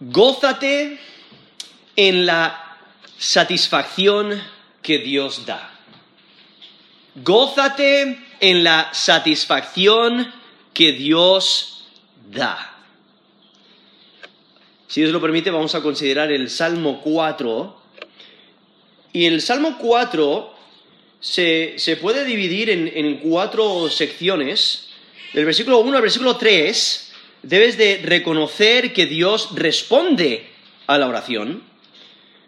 gózate en la satisfacción que Dios da. Gózate en la satisfacción que Dios da. Si Dios lo permite, vamos a considerar el Salmo 4. Y el Salmo 4 se, puede dividir en, en, cuatro secciones. Del versículo 1 al versículo 3 debes de reconocer que Dios responde a la oración.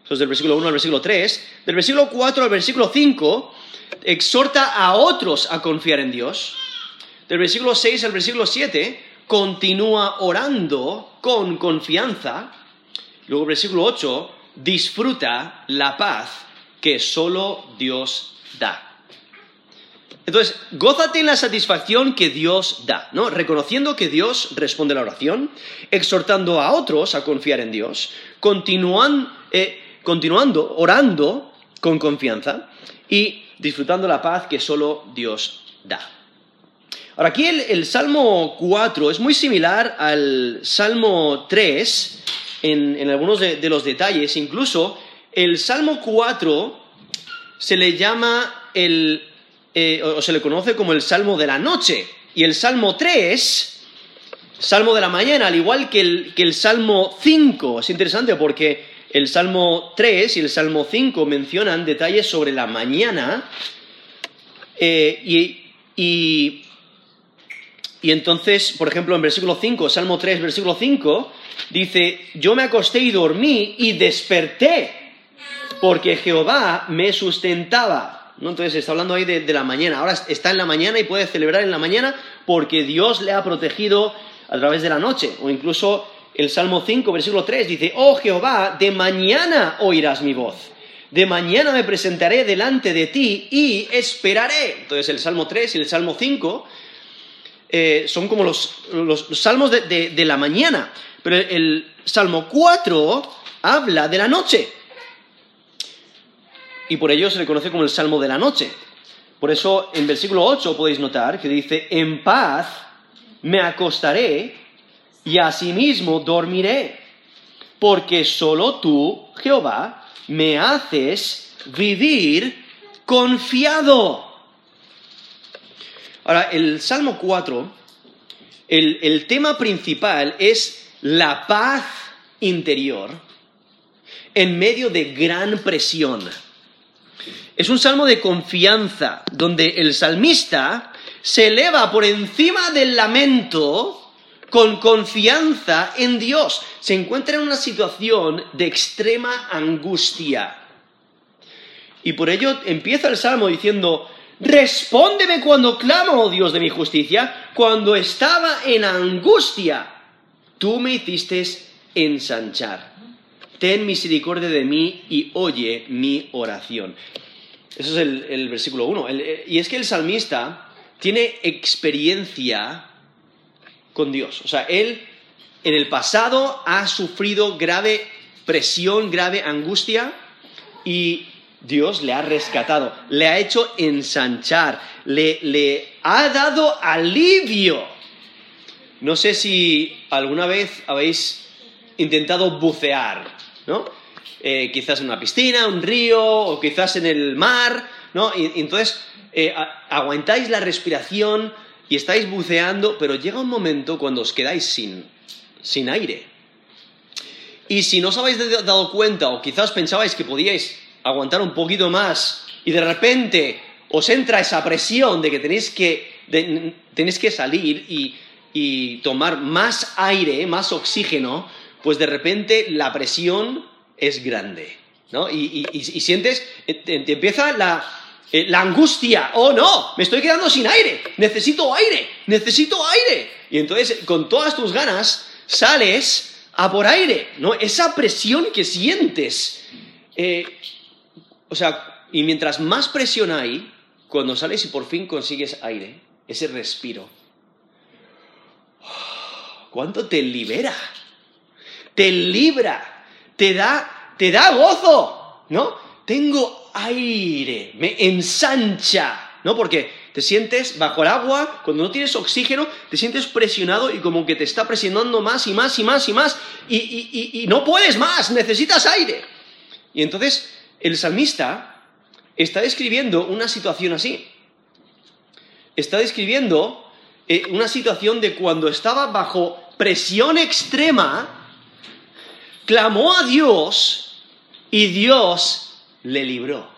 Eso es del versículo 1 al versículo 3. Del versículo 4 al versículo 5 exhorta a otros a confiar en Dios. Del versículo 6 al versículo 7 continúa orando con confianza. Luego, versículo 8, disfruta la paz que solo Dios da. Entonces, gózate en la satisfacción que Dios da, ¿no? Reconociendo que Dios responde la oración, exhortando a otros a confiar en Dios, eh, continuando orando con confianza y disfrutando la paz que solo Dios da. Ahora, aquí el, Salmo 4 es muy similar al Salmo 3 en, algunos de, los detalles. Incluso el Salmo 4 se le llama el, eh, o se le conoce como el Salmo de la noche. Y el Salmo 3, Salmo de la mañana, al igual que el, que el Salmo 5. Es interesante porque el Salmo 3 y el Salmo 5 mencionan detalles sobre la mañana eh, y, entonces, por ejemplo, en versículo 5, Salmo 3, versículo 5, dice, yo me acosté y dormí y desperté porque Jehová me sustentaba. ¿No? Entonces está hablando ahí de, de, la mañana. Ahora está en la mañana y puede celebrar en la mañana porque Dios le ha protegido a través de la noche. O incluso el Salmo 5, versículo 3 dice, oh Jehová, de mañana oirás mi voz. De mañana me presentaré delante de ti y esperaré. Entonces el Salmo 3 y el Salmo 5 eh, son como los, salmos de, la mañana. Pero el Salmo 4 habla de la noche. Y por ello se le conoce como el Salmo de la noche. Por eso en versículo 8 podéis notar que dice, en paz me acostaré y asimismo dormiré, porque solo tú, Jehová, me haces vivir confiado. Ahora, el Salmo 4, el, el tema principal es la paz interior en medio de gran presión. Es un salmo de confianza, donde el salmista se eleva por encima del lamento con confianza en Dios. Se encuentra en una situación de extrema angustia. Y por ello empieza el Salmo diciendo, respóndeme cuando clamo, oh Dios de mi justicia, cuando estaba en angustia. Tú me hiciste ensanchar. Ten misericordia de mí y oye mi oración. Eso es el, versículo 1. Y es que el salmista tiene experiencia con Dios. O sea, él en el pasado ha sufrido grave presión, grave angustia y Dios le ha rescatado, le ha hecho ensanchar, le, ha dado alivio. No sé si alguna vez habéis intentado bucear, ¿no? Eh, quizás en una piscina, un río o quizás en el mar, ¿no? Y, entonces eh, aguantáis la respiración y estáis buceando, pero llega un momento cuando os quedáis sin, sin aire. Y si no os habéis dado cuenta, o quizás pensabais que podíais aguantar un poquito más, y de repente os entra esa presión de que tenéis que, tenéis que salir y, y tomar más aire, más oxígeno, pues de repente la presión es grande. ¿no? Y, y, sientes, te empieza la, eh, la angustia, oh no, me estoy quedando sin aire, necesito aire, necesito aire. Y entonces con todas tus ganas sales a por aire, ¿no? Esa presión que sientes. Eh, o sea, y mientras más presión hay, cuando sales y por fin consigues aire, ese respiro, ¿cuánto te libera? Te libra, te da, te da gozo, ¿no? Tengo aire, me ensancha, ¿no? Porque te Te sientes bajo el agua, cuando no tienes oxígeno, te sientes presionado y como que te está presionando más y más y más y más y, no puedes más, necesitas aire. Y entonces el salmista está describiendo una situación así. Está describiendo eh, una situación de cuando estaba bajo presión extrema, clamó a Dios y Dios le libró.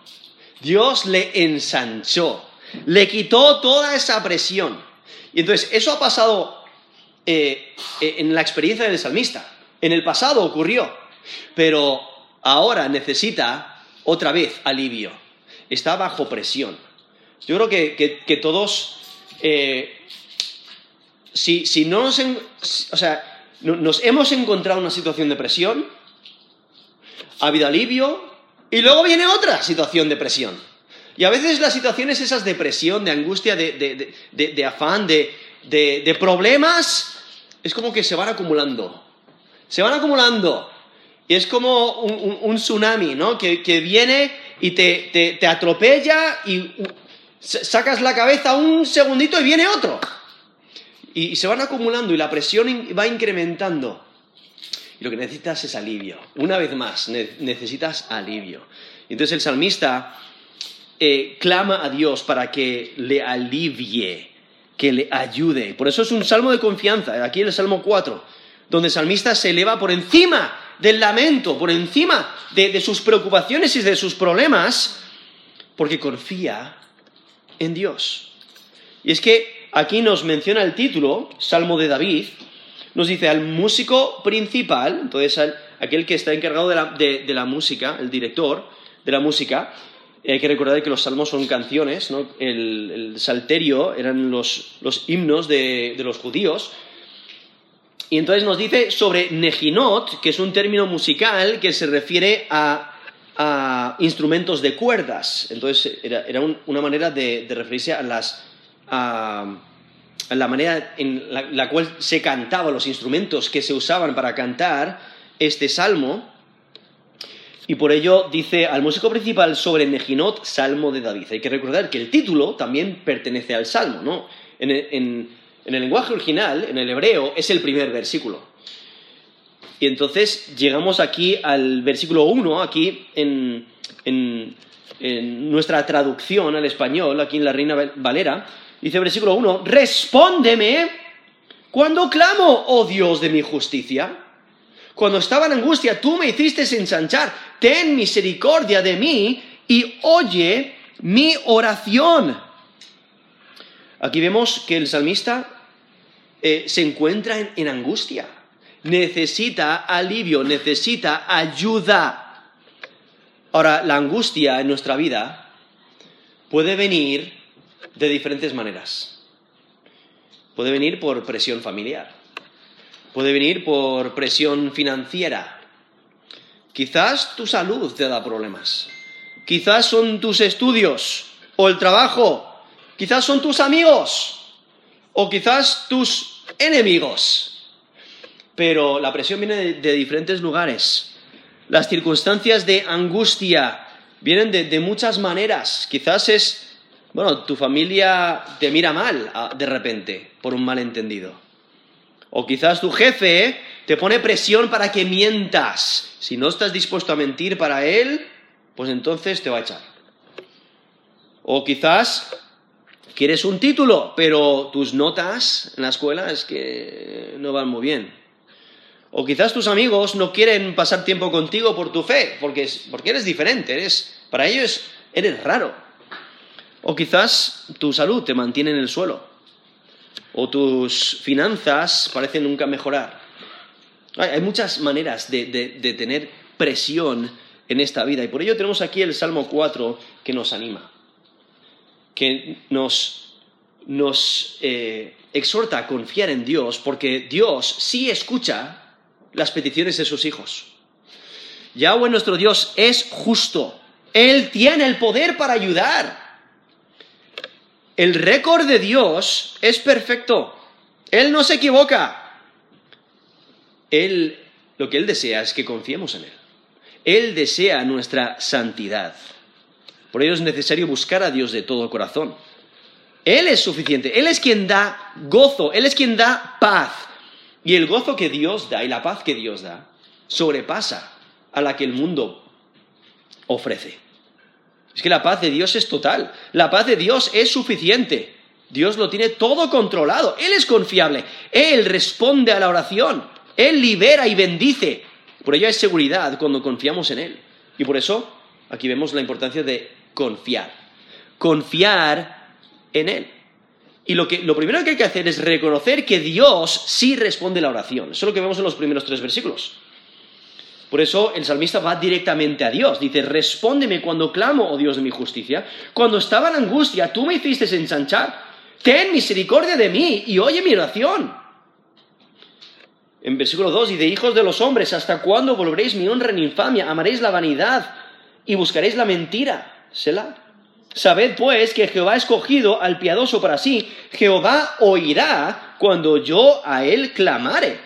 Dios le ensanchó le quitó toda esa presión. Y entonces, eso ha pasado eh, eh, en la experiencia del salmista. En el pasado ocurrió, pero ahora necesita otra vez alivio. Está bajo presión. Yo creo que, todos, eh, si, no nos, o sea, nos hemos encontrado en una situación de presión, ha habido alivio y luego viene otra situación de presión. Y a veces las situaciones esas de presión, de angustia, de, afán, de, problemas, es como que se van acumulando. Se van acumulando. Y es como un, tsunami, ¿no? Que, viene y te, atropella y sacas la cabeza un segundito y viene otro. Y, se van acumulando y la presión va incrementando. Y lo que necesitas es alivio. Una vez más, necesitas alivio. Entonces el salmista eh, clama a Dios para que le alivie, que le ayude. Por eso es un salmo de confianza, aquí en el Salmo 4, donde el salmista se eleva por encima del lamento, por encima de, sus preocupaciones y de sus problemas, porque confía en Dios. Y es que aquí nos menciona el título, Salmo de David, nos dice al músico principal, entonces aquel que está encargado de la música, el director de la música, hay que recordar que los salmos son canciones, ¿no? el, salterio eran los, himnos de, los judíos. Y entonces nos dice sobre Nejinot, que es un término musical que se refiere a, instrumentos de cuerdas. Entonces era, una manera de, referirse a, las, a, la manera en la cual se cantaban los instrumentos que se usaban para cantar este salmo. Y por ello dice al músico principal sobre Mejinot, Salmo de David. Hay que recordar que el título también pertenece al Salmo, ¿no? En el, lenguaje original, en el hebreo, es el primer versículo. Y entonces llegamos aquí al versículo 1, aquí en, nuestra traducción al español, aquí en la Reina Valera, dice versículo 1, respóndeme cuando clamo, oh Dios de mi justicia. Cuando estaba en angustia, tú me hiciste ensanchar. Ten misericordia de mí y oye mi oración. Aquí vemos que el salmista eh, se encuentra en angustia. Necesita alivio, necesita ayuda. Ahora, la angustia en nuestra vida puede venir de diferentes maneras. Puede venir por presión familiar Puede venir por presión financiera. Quizás tu salud te da problemas. Quizás son tus estudios o el trabajo. Quizás son tus amigos o quizás tus enemigos. Pero la presión viene de, diferentes lugares. Las circunstancias de angustia vienen de, muchas maneras. Quizás es, bueno, tu familia te mira mal ah, de repente por un malentendido. O quizás tu jefe te pone presión para que mientas. Si no estás dispuesto a mentir para él, pues entonces te va a echar. O quizás quieres un título, pero tus notas en la escuela es que no van muy bien. O quizás tus amigos no quieren pasar tiempo contigo por tu fe, porque, porque eres diferente, eres, para ellos eres raro. O quizás tu salud te mantiene en el suelo o tus finanzas parecen nunca mejorar. Hay, muchas maneras de, tener presión en esta vida y por ello tenemos aquí el Salmo 4 que nos anima, que nos, eh, exhorta a confiar en Dios porque Dios sí escucha las peticiones de sus hijos. Yahweh nuestro Dios es justo. Él tiene el poder para ayudar. El récord de Dios es perfecto. Él no se equivoca. Él, lo que Él desea es que confiemos en Él. Él desea nuestra santidad. Por ello es necesario buscar a Dios de todo corazón. Él es suficiente, Él es quien da gozo, Él es quien da paz. Y el gozo que Dios da y la paz que Dios da sobrepasa a la que el mundo ofrece. Es que la paz de Dios es total, la paz de Dios es suficiente. Dios lo tiene todo controlado, Él es confiable, Él responde a la oración, Él libera y bendice. Por ello hay seguridad cuando confiamos en Él. Y por eso aquí vemos la importancia de confiar. Confiar en Él. Y lo, que, lo primero que hay que hacer es reconocer que Dios sí responde a la oración. Eso es lo que vemos en los primeros tres versículos. Por eso el salmista va directamente a Dios. Dice, respóndeme cuando clamo, oh Dios de mi justicia. Cuando estaba en angustia, tú me hiciste ensanchar. Ten misericordia de mí y oye mi oración. En versículo 2 dice, hijos de los hombres, ¿hasta cuándo volveréis mi honra en infamia? Amaréis la vanidad y buscaréis la mentira. Selah. Sabed pues que Jehová ha escogido al piadoso para sí. Jehová oirá cuando yo a él clamare.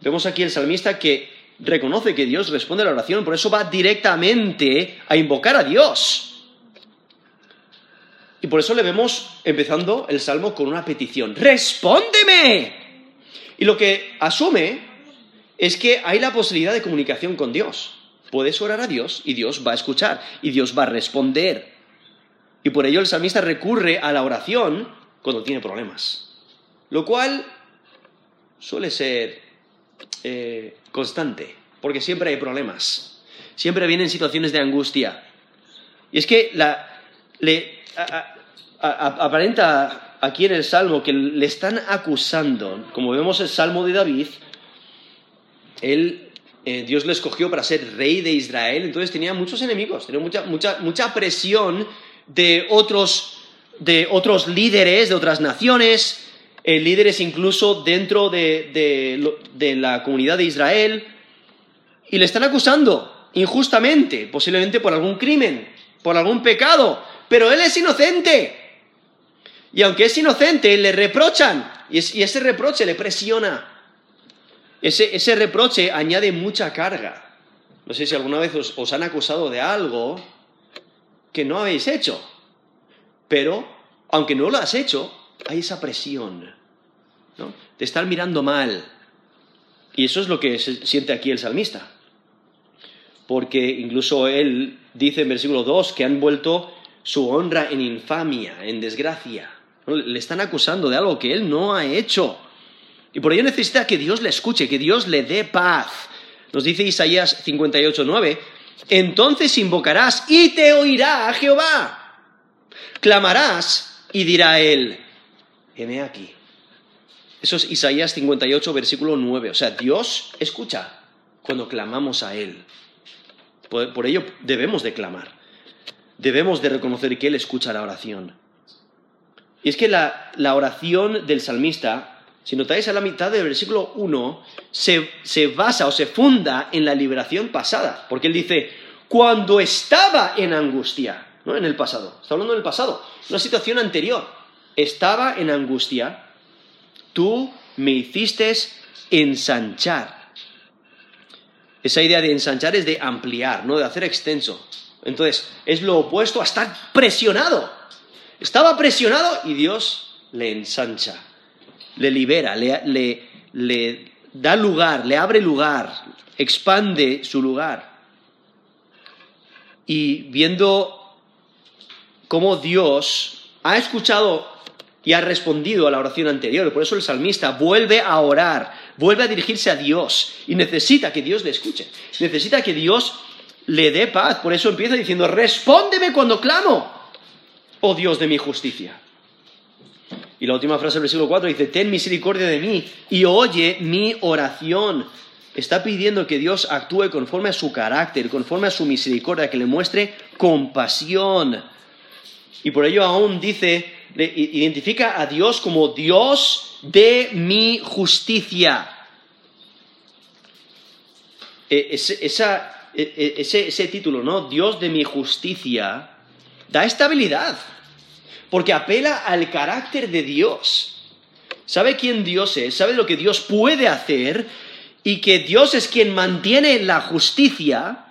Vemos aquí el salmista que reconoce que Dios responde a la oración, por eso va directamente a invocar a Dios. Y por eso le vemos empezando el salmo con una petición. ¡Respóndeme! Y lo que asume es que hay la posibilidad de comunicación con Dios. Puedes orar a Dios y Dios va a escuchar y Dios va a responder. Y por ello el salmista recurre a la oración cuando tiene problemas. Lo cual suele ser eh, constante, porque siempre hay problemas. Siempre vienen situaciones de angustia. Y es que le aparenta aquí en el Salmo que le están acusando, como vemos el Salmo de David, él eh, Dios le escogió para ser rey de Israel, entonces tenía muchos enemigos, tenía mucha, presión de otros, líderes, de otras naciones, eh, líderes incluso dentro de, la comunidad de Israel, y le están acusando injustamente, posiblemente por algún crimen, por algún pecado, pero él es inocente. Y aunque es inocente, le reprochan, y ese reproche le presiona. Ese, reproche añade mucha carga. No sé si alguna vez os, han acusado de algo que no habéis hecho, pero aunque no lo has hecho, hay esa presión, ¿no? De estar mirando mal. Y eso es lo que siente aquí el salmista. Porque incluso él dice en versículo 2 que han vuelto su honra en infamia, en desgracia. Le están acusando de algo que él no ha hecho. Y por ello necesita que Dios le escuche, que Dios le dé paz. Nos dice Isaías 58, 9, entonces invocarás y te oirá a Jehová. Clamarás y dirá él, heme aquí. Eso es Isaías 58, versículo 9. O sea, Dios escucha cuando clamamos a Él. Por, ello debemos de clamar. Debemos de reconocer que Él escucha la oración. Y es que la oración del salmista si notáis a la mitad del versículo 1, se, basa o se funda en la liberación pasada, porque él dice, cuando estaba en angustia, no en el pasado, está hablando del pasado, una situación anterior, estaba en angustia, tú me hiciste ensanchar. Esa idea de ensanchar es de ampliar, no de hacer extenso. Entonces, es lo opuesto a estar presionado. Estaba presionado y Dios le ensancha le libera, le, da lugar, le abre lugar, expande su lugar. Y viendo cómo Dios ha escuchado y ha respondido a la oración anterior, por eso el salmista vuelve a orar, vuelve a dirigirse a Dios y necesita que Dios le escuche, necesita que Dios le dé paz, por eso empieza diciendo, respóndeme cuando clamo, oh Dios de mi justicia. Y la última frase del versículo 4 dice, ten misericordia de mí y oye mi oración. Está pidiendo que Dios actúe conforme a su carácter, conforme a su misericordia, que le muestre compasión. Y por ello aún dice, identifica a Dios como Dios de mi justicia. E, e, e, ese, ese título, ¿no? Dios de mi justicia, da estabilidad porque apela al carácter de Dios. Sabe quién Dios es, sabe lo que Dios puede hacer y que Dios es quien mantiene la justicia.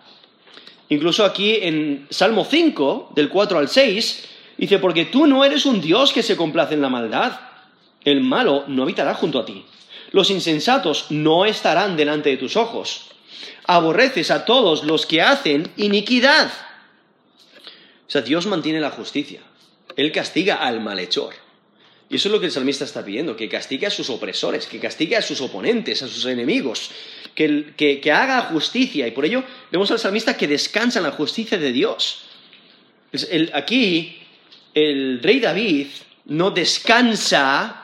Incluso aquí en Salmo 5, del 4 al 6, Dice, porque tú no eres un Dios que se complace en la maldad. El malo no habitará junto a ti. Los insensatos no estarán delante de tus ojos. Aborreces a todos los que hacen iniquidad. O sea, Dios mantiene la justicia. Él castiga al malhechor. Y eso es lo que el salmista está pidiendo, que castigue a sus opresores, que castigue a sus oponentes, a sus enemigos, que, que haga justicia. Y por ello vemos al salmista que descansa en la justicia de Dios. aquí el rey David no descansa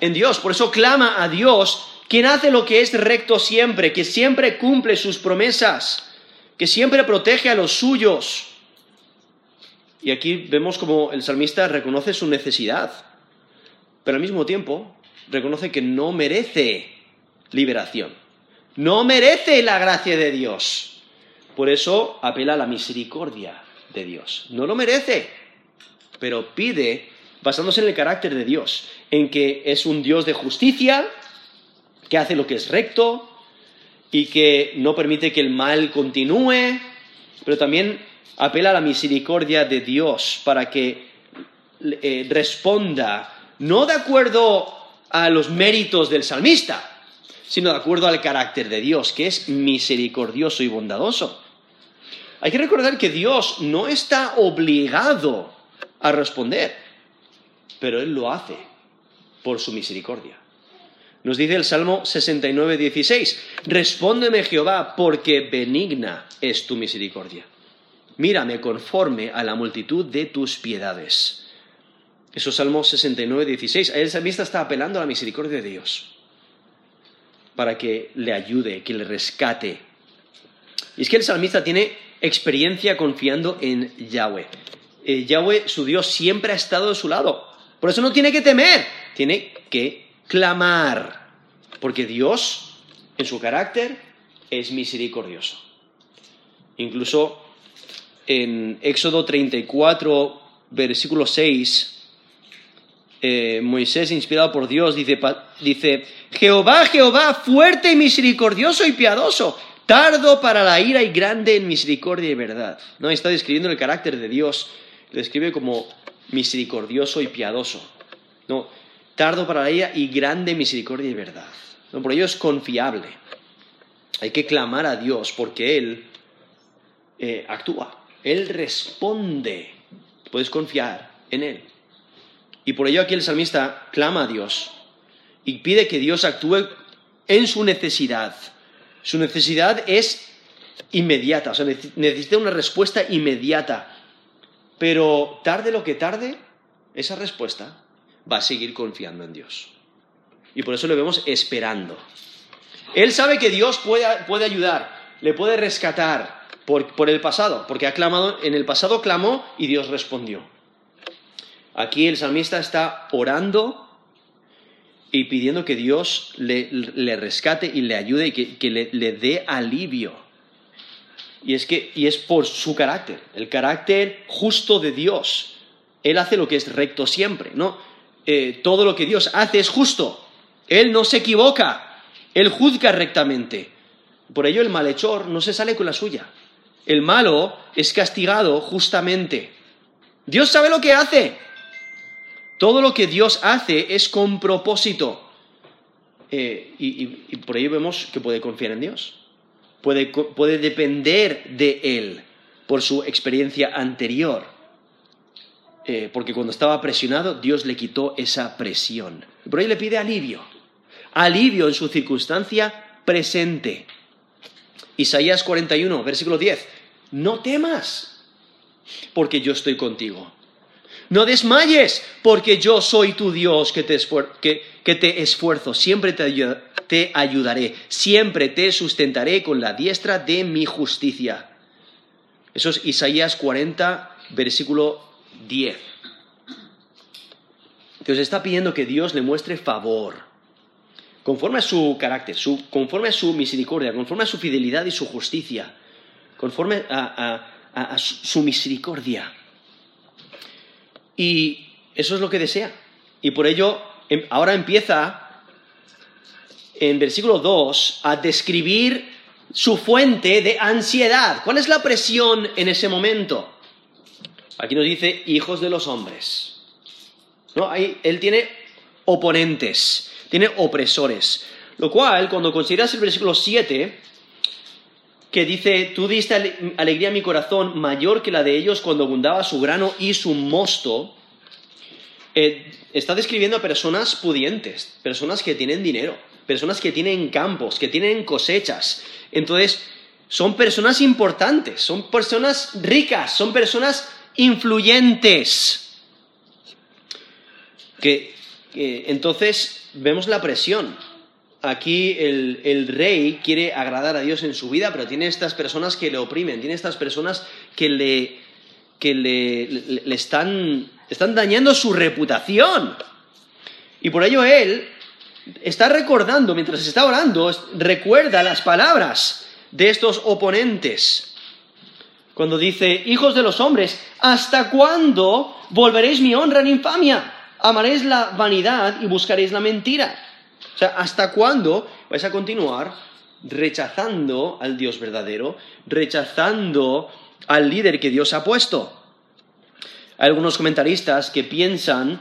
en Dios, por eso clama a Dios, quien hace lo que es recto siempre, que siempre cumple sus promesas, que siempre protege a los suyos. Y aquí vemos como el salmista reconoce su necesidad, pero al mismo tiempo reconoce que no merece liberación, no merece la gracia de Dios. Por eso apela a la misericordia de Dios. No lo merece pero pide, basándose en el carácter de Dios, en que es un Dios de justicia, que hace lo que es recto y que no permite que el mal continúe, pero también apela a la misericordia de Dios para que eh, responda, no de acuerdo a los méritos del salmista, sino de acuerdo al carácter de Dios, que es misericordioso y bondadoso. Hay que recordar que Dios no está obligado a responder, pero Él lo hace por su misericordia. Nos dice el Salmo 69, 16, respóndeme Jehová, porque benigna es tu misericordia. Mírame conforme a la multitud de tus piedades. Eso es Salmo 69, 16. El salmista está apelando a la misericordia de Dios para que le ayude, que le rescate. Y es que el salmista tiene experiencia confiando en Yahweh. Eh, Yahweh, su Dios, siempre ha estado de su lado. Por eso no tiene que temer, tiene que clamar. Porque Dios, en su carácter, es misericordioso. Incluso en Éxodo 34, versículo 6, eh, Moisés, inspirado por Dios, dice, dice, Jehová, Jehová, fuerte y misericordioso y piadoso, tardo para la ira y grande en misericordia y verdad. ¿No? Está describiendo el carácter de Dios describe como misericordioso y piadoso. No, tardo para ella y grande misericordia y verdad. No, por ello es confiable. Hay que clamar a Dios porque Él eh, actúa, Él responde. Puedes confiar en Él. Y por ello aquí el salmista clama a Dios y pide que Dios actúe en su necesidad. Su necesidad es inmediata, o sea, necesita una respuesta inmediata. Pero tarde lo que tarde, esa respuesta va a seguir confiando en Dios. Y por eso le vemos esperando. Él sabe que Dios puede, ayudar, le puede rescatar por, el pasado, porque ha clamado, en el pasado clamó y Dios respondió. Aquí el salmista está orando y pidiendo que Dios le, rescate y le ayude y que, le, le dé alivio. Y es que y es por su carácter, el carácter justo de Dios. Él hace lo que es recto siempre, ¿no? Eh, todo lo que Dios hace es justo. Él no se equivoca. Él juzga rectamente. Por ello el malhechor no se sale con la suya. El malo es castigado justamente. Dios sabe lo que hace. Todo lo que Dios hace es con propósito. Eh, y por ello vemos que puede confiar en Dios puede, depender de él por su experiencia anterior. Eh, porque cuando estaba presionado, Dios le quitó esa presión. Por ahí le pide alivio. Alivio en su circunstancia presente. Isaías 41, versículo 10. No temas, porque yo estoy contigo. No desmayes, porque yo soy tu Dios que te, esfuerzo. Siempre te, te ayudaré, siempre te sustentaré con la diestra de mi justicia. Eso es Isaías 40, versículo 10. Dios está pidiendo que Dios le muestre favor, conforme a su carácter, conforme a su misericordia, conforme a su fidelidad y su justicia, conforme a su misericordia. Y eso es lo que desea. Y por ello em, ahora empieza en versículo 2 a describir su fuente de ansiedad. ¿Cuál es la presión en ese momento? Aquí nos dice hijos de los hombres. ¿No? Ahí, él tiene oponentes, tiene opresores. Lo cual, cuando consideras el versículo 7, que dice, tú diste alegría a mi corazón mayor que la de ellos cuando abundaba su grano y su mosto, eh, está describiendo a personas pudientes, personas que tienen dinero, personas que tienen campos, que tienen cosechas. Entonces, son personas importantes, son personas ricas, son personas influyentes. Entonces vemos la presión aquí el, rey quiere agradar a Dios en su vida, pero tiene estas personas que le oprimen, tiene estas personas que le, que le, están, están dañando su reputación. Y por ello él está recordando, mientras está orando, recuerda las palabras de estos oponentes. Cuando dice, hijos de los hombres, ¿hasta cuándo volveréis mi honra en infamia? Amaréis la vanidad y buscaréis la mentira. O sea, ¿hasta cuándo vais a continuar rechazando al Dios verdadero, rechazando al líder que Dios ha puesto? Hay algunos comentaristas que piensan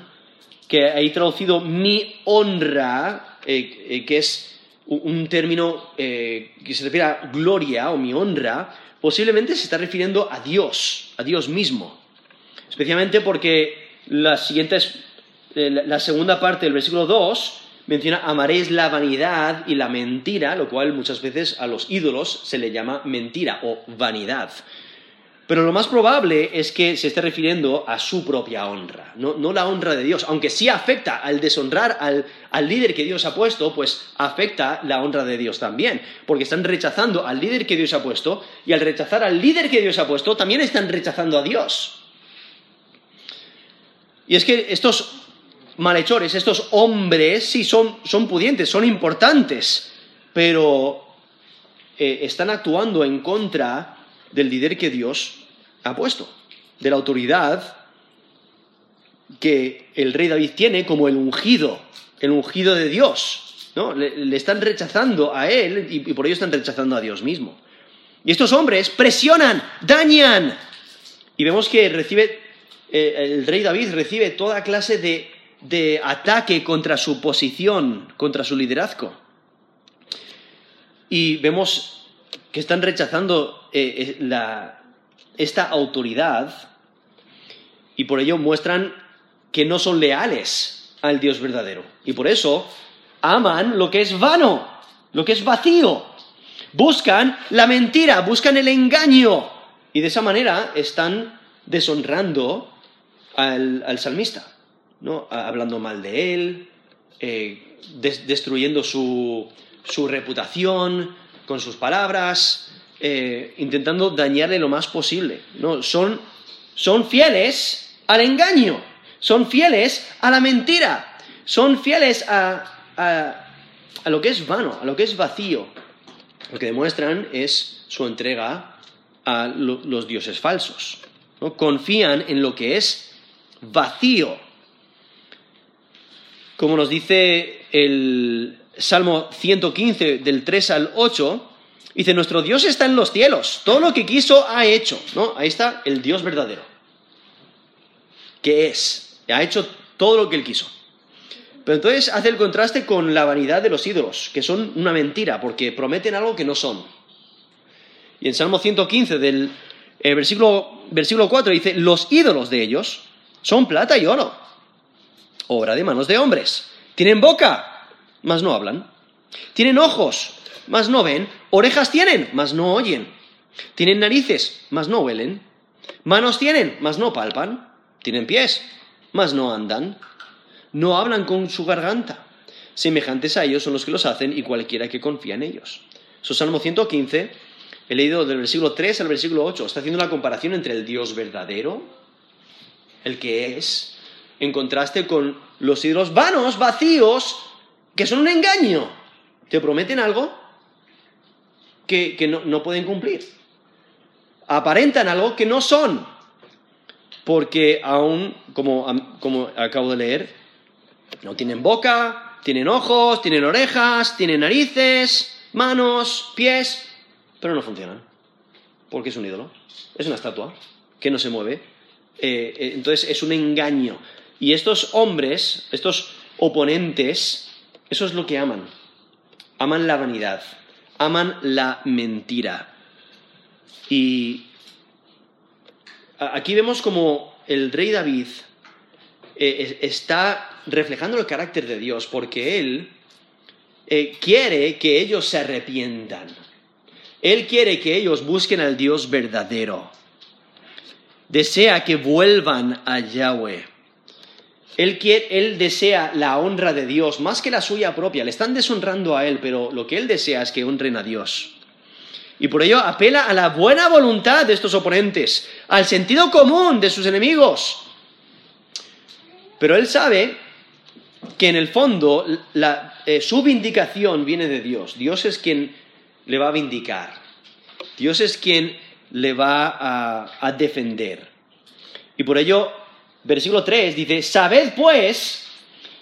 que hay traducido mi honra, eh, eh, que es un término eh, que se refiere a gloria o mi honra, posiblemente se está refiriendo a Dios, a Dios mismo. Especialmente porque la, la segunda parte del versículo 2 menciona amaréis la vanidad y la mentira, lo cual muchas veces a los ídolos se le llama mentira o vanidad. Pero lo más probable es que se esté refiriendo a su propia honra, no, la honra de Dios. Aunque sí afecta al deshonrar al, al, líder que Dios ha puesto, pues afecta la honra de Dios también. Porque están rechazando al líder que Dios ha puesto y al rechazar al líder que Dios ha puesto, también están rechazando a Dios. Y es que estos malhechores, estos hombres, sí, son, son pudientes, son importantes, pero eh, están actuando en contra del líder que Dios ha puesto, de la autoridad que el rey David tiene como el ungido, el ungido de Dios. ¿no? Le, están rechazando a él y, por ello están rechazando a Dios mismo. Y estos hombres presionan, dañan. Y vemos que recibe, eh, el rey David recibe toda clase de de ataque contra su posición, contra su liderazgo. Y vemos que están rechazando eh, eh, esta autoridad y por ello muestran que no son leales al Dios verdadero. Y por eso aman lo que es vano, lo que es vacío. Buscan la mentira, buscan el engaño. Y de esa manera están deshonrando al salmista. ¿No? hablando mal de él, eh, destruyendo su, reputación con sus palabras, eh, intentando dañarle lo más posible. ¿no? Son, fieles al engaño, son fieles a la mentira, son fieles a, a, lo que es vano, a lo que es vacío. Lo que demuestran es su entrega a los dioses falsos. ¿no? Confían en lo que es vacío como nos dice el Salmo 115 del 3 al 8, dice, nuestro Dios está en los cielos, todo lo que quiso ha hecho, ¿no? Ahí está el Dios verdadero, que es, ha hecho todo lo que él quiso. Pero entonces hace el contraste con la vanidad de los ídolos, que son una mentira, porque prometen algo que no son. Y en Salmo 115 del versículo, versículo 4 dice, los ídolos de ellos son plata y oro obra de manos de hombres. Tienen boca, mas no hablan. Tienen ojos, mas no ven. Orejas tienen, mas no oyen. Tienen narices, mas no huelen. Manos tienen, mas no palpan. Tienen pies, mas no andan. No hablan con su garganta. Semejantes a ellos son los que los hacen y cualquiera que confía en ellos. Eso Salmo 115, he leído del versículo 3 al versículo 8. Está haciendo una comparación entre el Dios verdadero, el que es, en contraste con los ídolos vanos, vacíos, que son un engaño. Te prometen algo que, no, pueden cumplir. Aparentan algo que no son. Porque aún, como, como acabo de leer, no tienen boca, tienen ojos, tienen orejas, tienen narices, manos, pies, pero no funcionan. Porque es un ídolo. Es una estatua que no se mueve, Eh, eh, entonces es un engaño. Y estos hombres, estos oponentes, eso es lo que aman. Aman la vanidad, aman la mentira. Y aquí vemos como el rey David eh, está reflejando el carácter de Dios, porque él quiere que ellos se arrepientan. Él quiere que ellos busquen al Dios verdadero. Desea que vuelvan a Yahweh. Él, quiere, él desea la honra de Dios más que la suya propia. Le están deshonrando a Él, pero lo que Él desea es que honren a Dios. Y por ello apela a la buena voluntad de estos oponentes, al sentido común de sus enemigos. Pero Él sabe que en el fondo eh, su vindicación viene de Dios. Dios es quien le va a vindicar. Dios es quien le va a, defender. Y por ello, versículo 3 dice, sabed pues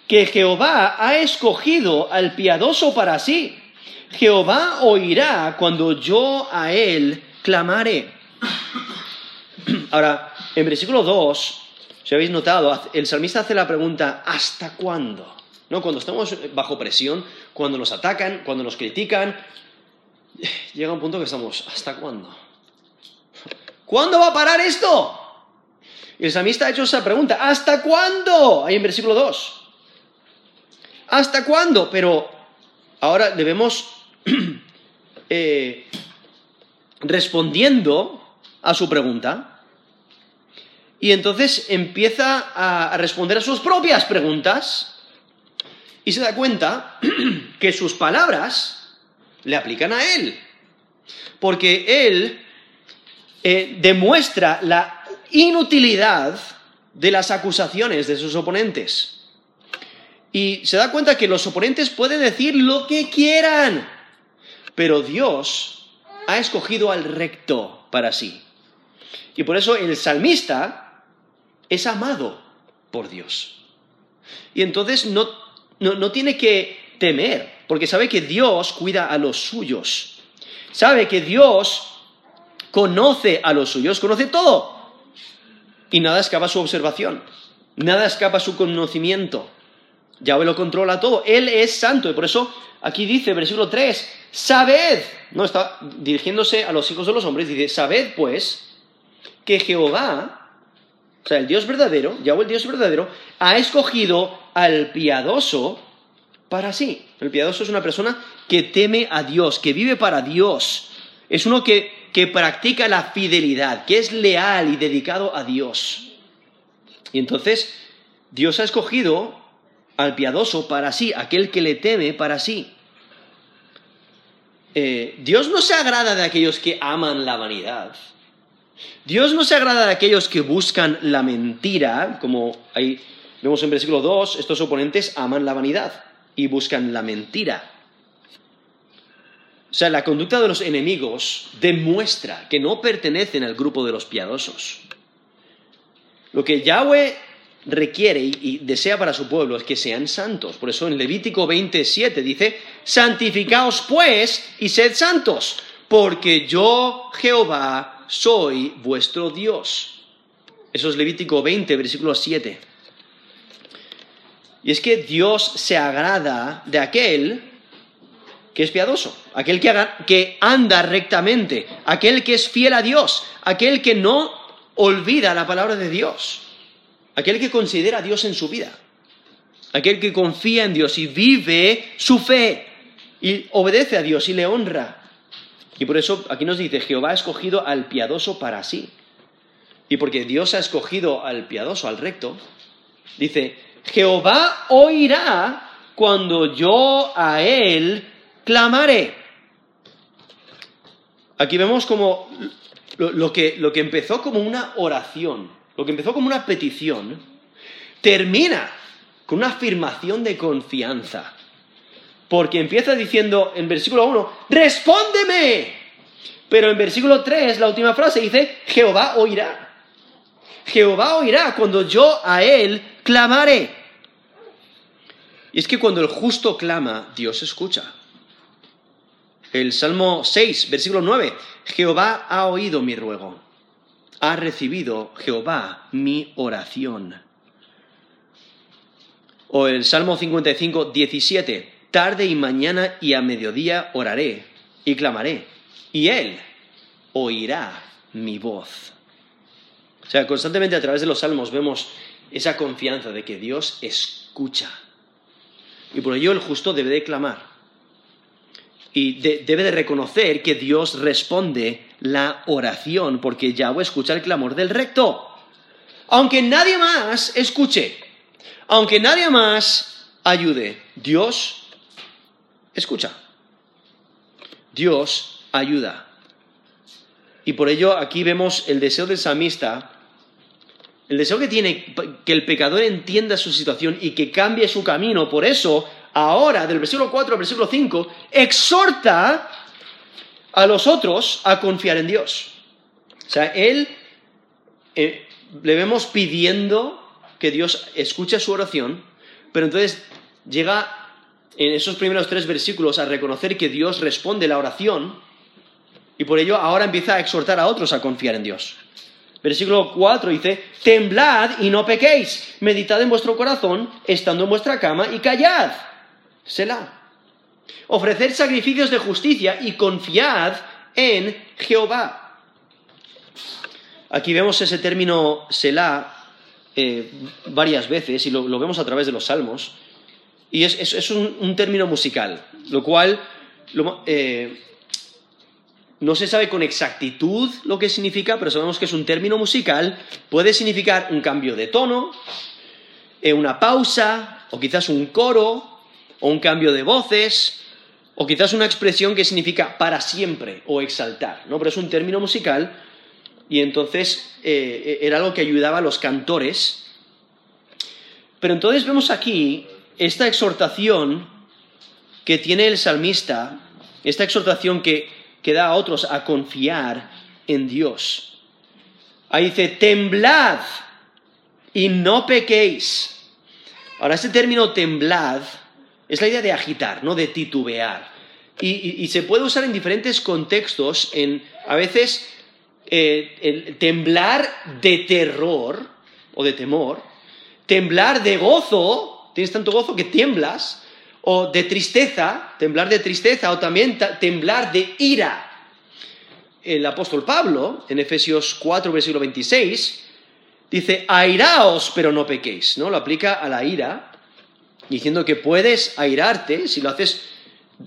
que Jehová ha escogido al piadoso para sí. Jehová oirá cuando yo a él clamare. Ahora, en versículo 2, si habéis notado, el salmista hace la pregunta, ¿hasta cuándo? ¿No? Cuando estamos bajo presión, cuando nos atacan, cuando nos critican, llega un punto que estamos, ¿hasta cuándo? ¿Cuándo va a parar esto? Y el salmista ha hecho esa pregunta, ¿hasta cuándo? Ahí en versículo 2. ¿Hasta cuándo? Pero ahora debemos eh, respondiendo a su pregunta. Y entonces empieza a responder a sus propias preguntas y se da cuenta que sus palabras le aplican a él. Porque él eh, demuestra la inutilidad de las acusaciones de sus oponentes. Y se da cuenta que los oponentes pueden decir lo que quieran, pero Dios ha escogido al recto para sí. Y por eso el salmista es amado por Dios. Y entonces no, no tiene que temer porque sabe que Dios cuida a los suyos. Sabe que Dios conoce a los suyos, conoce todo. Y nada escapa a su observación, nada escapa a su conocimiento. Yahweh lo controla todo. Él es santo. Y por eso aquí dice, versículo 3, sabed, no está dirigiéndose a los hijos de los hombres, dice, sabed pues que Jehová, o sea, el Dios verdadero, Yahweh el Dios verdadero, ha escogido al piadoso para sí. El piadoso es una persona que teme a Dios, que vive para Dios. Es uno que, que practica la fidelidad, que es leal y dedicado a Dios. Y entonces Dios ha escogido al piadoso para sí, aquel que le teme para sí. Eh, Dios no se agrada de aquellos que aman la vanidad. Dios no se agrada de aquellos que buscan la mentira, como ahí vemos en versículo 2, estos oponentes aman la vanidad y buscan la mentira. O sea, la conducta de los enemigos demuestra que no pertenecen al grupo de los piadosos. Lo que Yahweh requiere y desea para su pueblo es que sean santos. Por eso en Levítico 27 dice, santificaos pues y sed santos, porque yo Jehová soy vuestro Dios. Eso es Levítico 20, versículo 7. Y es que Dios se agrada de aquel que es piadoso, aquel que, anda rectamente, aquel que es fiel a Dios, aquel que no olvida la palabra de Dios, aquel que considera a Dios en su vida, aquel que confía en Dios y vive su fe y obedece a Dios y le honra. Y por eso aquí nos dice, Jehová ha escogido al piadoso para sí. Y porque Dios ha escogido al piadoso, al recto, dice, Jehová oirá cuando yo a él clamaré. Aquí vemos como lo, que, lo que empezó como una oración, lo que empezó como una petición, termina con una afirmación de confianza. Porque empieza diciendo en versículo 1, respóndeme. Pero en versículo 3, la última frase dice, Jehová oirá. Jehová oirá cuando yo a él clamaré. Y es que cuando el justo clama, Dios escucha. El Salmo 6, versículo 9, Jehová ha oído mi ruego. ha recibido Jehová mi oración. O el Salmo 55, 17. Tarde y mañana y a mediodía oraré y clamaré, y Él oirá mi voz. O sea, constantemente a través de los salmos vemos esa confianza de que Dios escucha. Y por ello el justo debe de clamar. Y debe de reconocer que Dios responde la oración, porque Yahweh escucha el clamor del recto. Aunque nadie más escuche, aunque nadie más ayude, Dios escucha. Dios ayuda. Y por ello aquí vemos el deseo del samista, el deseo que tiene que el pecador entienda su situación y que cambie su camino. Por eso, ahora, del versículo 4 al versículo 5, exhorta a los otros a confiar en Dios. O sea, él eh, le vemos pidiendo que Dios escuche su oración, pero entonces llega en esos primeros tres versículos a reconocer que Dios responde la oración y por ello ahora empieza a exhortar a otros a confiar en Dios. Versículo 4 dice, temblad y no pequéis, meditad en vuestro corazón, estando en vuestra cama y callad. Selah. Ofreced sacrificios de justicia y confiad en Jehová. Aquí vemos ese término Selah eh, varias veces y lo, vemos a través de los salmos. Y es, un, término musical, lo cual eh, no se sabe con exactitud lo que significa, pero sabemos que es un término musical. Puede significar un cambio de tono, eh, una pausa, o quizás un coro, o un cambio de voces, o quizás una expresión que significa para siempre o exaltar, ¿no? Pero es un término musical y entonces eh, era algo que ayudaba a los cantores. Pero entonces vemos aquí esta exhortación que tiene el salmista, esta exhortación que, que da a otros a confiar en Dios. Ahí dice, temblad y no pequéis. Ahora, este término temblad es la idea de agitar, no de titubear. Y, se puede usar en diferentes contextos, en, a veces eh, temblar de terror o de temor, temblar de gozo, tienes tanto gozo que tiemblas, o de tristeza, temblar de tristeza, o también temblar de ira. El apóstol Pablo, en Efesios 4, versículo 26, dice, airaos, pero no pequéis, ¿no? Lo aplica a la ira, diciendo que puedes airarte si lo haces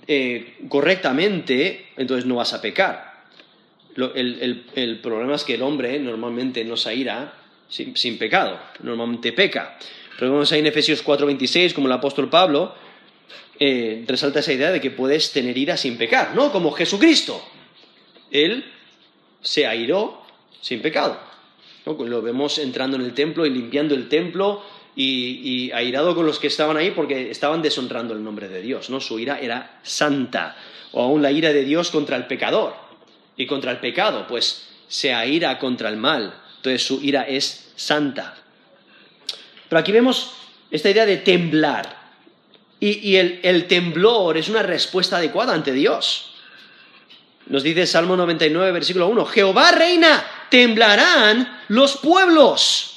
eh, correctamente, entonces no vas a pecar el, problema es que el hombre normalmente no se aira sin, pecado, normalmente peca. Pero vemos ahí en Efesios 4:26, como el apóstol Pablo, eh, resalta esa idea de que puedes tener ira sin pecar, ¿no? Como Jesucristo. Él se airó sin pecado. Lo vemos entrando en el templo y limpiando el templo y, airado con los que estaban ahí porque estaban deshonrando el nombre de Dios, ¿no? Su ira era santa, o aún la ira de Dios contra el pecador y contra el pecado, pues se aira contra el mal. Entonces su ira es santa. Pero aquí vemos esta idea de temblar. Y, el, el, temblor es una respuesta adecuada ante Dios. Nos dice Salmo 99, versículo 1, Jehová reina, temblarán los pueblos.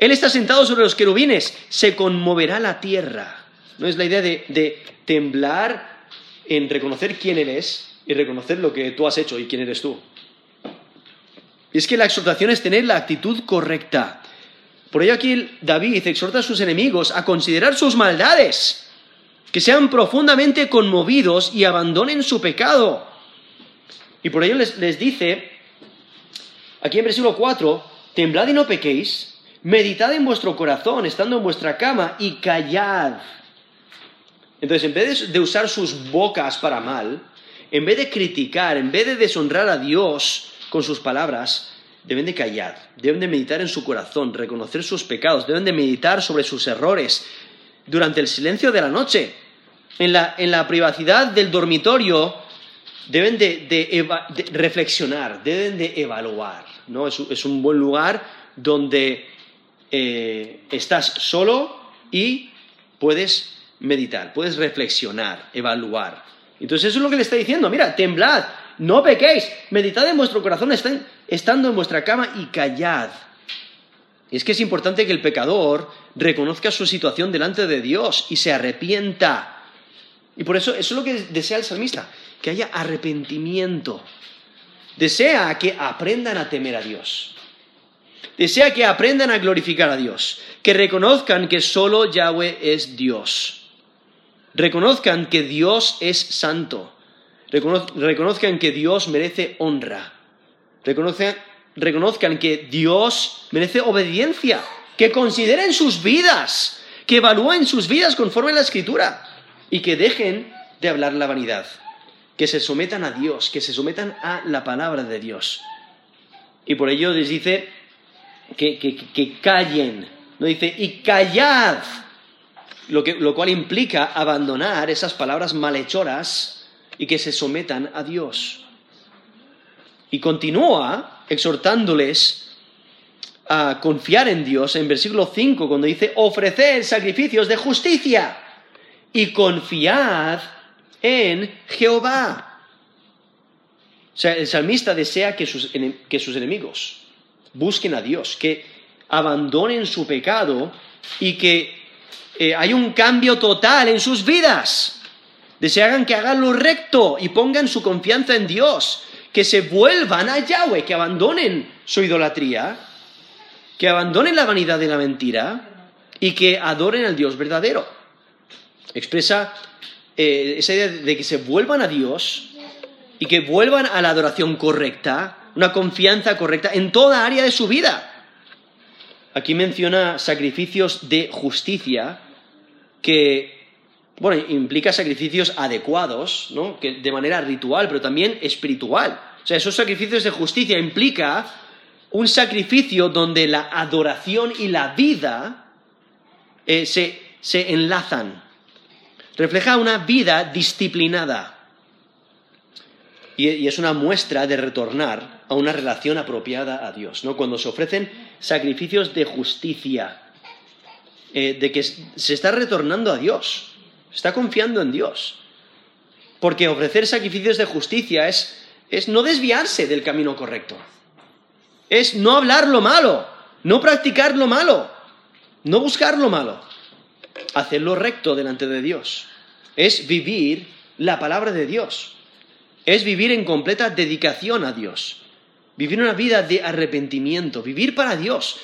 Él está sentado sobre los querubines, se conmoverá la tierra. ¿No es la idea de, temblar en reconocer quién eres y reconocer lo que tú has hecho y quién eres tú. Y es que la exhortación es tener la actitud correcta. Por ello aquí David exhorta a sus enemigos a considerar sus maldades, que sean profundamente conmovidos y abandonen su pecado. Y por ello les, les dice, aquí en versículo 4, temblad y no pequéis, meditad en vuestro corazón, estando en vuestra cama, y callad. Entonces, en vez de usar sus bocas para mal, en vez de criticar, en vez de deshonrar a Dios con sus palabras, deben de callar, deben de meditar en su corazón, reconocer sus pecados, deben de meditar sobre sus errores durante el silencio de la noche, en la, privacidad del dormitorio, deben de, reflexionar, deben de evaluar. ¿no? Es, un buen lugar donde eh, estás solo y puedes meditar, puedes reflexionar, evaluar. Entonces eso es lo que le está diciendo, mira, temblad no pequéis, meditad en vuestro corazón estando en vuestra cama y callad. Es que es importante que el pecador reconozca su situación delante de Dios y se arrepienta. Y por eso, eso es lo que desea el salmista, que haya arrepentimiento. Desea que aprendan a temer a Dios. Desea que aprendan a glorificar a Dios. Que reconozcan que solo Yahweh es Dios. Reconozcan que Dios es santo. Reconozcan que Dios merece honra. Reconozcan, que Dios merece obediencia. Que consideren sus vidas. Que evalúen sus vidas conforme a la Escritura. Y que dejen de hablar la vanidad que se sometan a Dios, que se sometan a la palabra de Dios. Y por ello les dice que, callen, no dice, y callad, lo, que, lo cual implica abandonar esas palabras malhechoras y que se sometan a Dios. Y continúa exhortándoles a confiar en Dios en versículo 5 cuando dice, ofrecer sacrificios de justicia y confiad en Jehová. O sea, el salmista desea que sus, enemigos busquen a Dios, que abandonen su pecado y que eh, hay un cambio total en sus vidas. Desean que hagan lo recto y pongan su confianza en Dios, que se vuelvan a Yahweh, que abandonen su idolatría, que abandonen la vanidad de la mentira y que adoren al Dios verdadero. Expresa eh, esa idea de que se vuelvan a Dios y que vuelvan a la adoración correcta, una confianza correcta en toda área de su vida. Aquí menciona sacrificios de justicia que, bueno, implica sacrificios adecuados, ¿no? Que de manera ritual, pero también espiritual. O sea, esos sacrificios de justicia implica un sacrificio donde la adoración y la vida eh, se enlazan refleja una vida disciplinada. Y, es una muestra de retornar a una relación apropiada a Dios, ¿no? Cuando se ofrecen sacrificios de justicia, eh, de que se está retornando a Dios, se está confiando en Dios. Porque ofrecer sacrificios de justicia es, es no desviarse del camino correcto. Es no hablar lo malo, no practicar lo malo, no buscar lo malo. Hacer lo recto delante de Dios es vivir la palabra de Dios, es vivir en completa dedicación a Dios, vivir una vida de arrepentimiento, vivir para Dios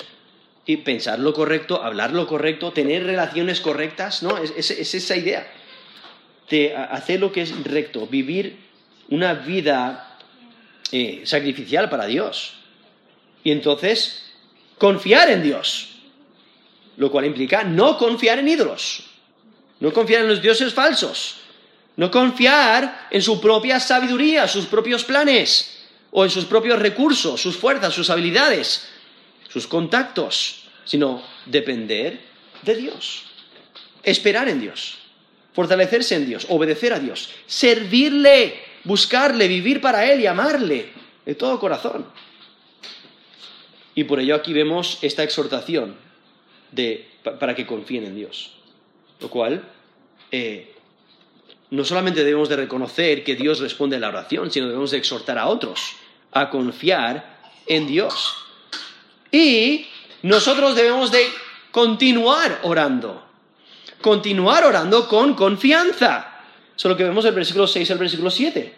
y pensar lo correcto, hablar lo correcto, tener relaciones correctas, ¿no? Es, esa idea de hacer lo que es recto, vivir una vida eh, sacrificial para Dios. Y entonces, confiar en Dios, lo cual implica no confiar en ídolos. No confiar en los dioses falsos. No confiar en su propia sabiduría, sus propios planes, o en sus propios recursos, sus fuerzas, sus habilidades, sus contactos, sino depender de Dios. Esperar en Dios, fortalecerse en Dios, obedecer a Dios, servirle, buscarle, vivir para Él y amarle de todo corazón. Y por ello aquí vemos esta exhortación de, para que confíen en Dios. Lo cual, eh, no solamente debemos de reconocer que Dios responde a la oración, sino debemos de exhortar a otros a confiar en Dios. Y nosotros debemos de continuar orando. Continuar orando con confianza. Eso es lo que vemos del versículo 6 al versículo 7.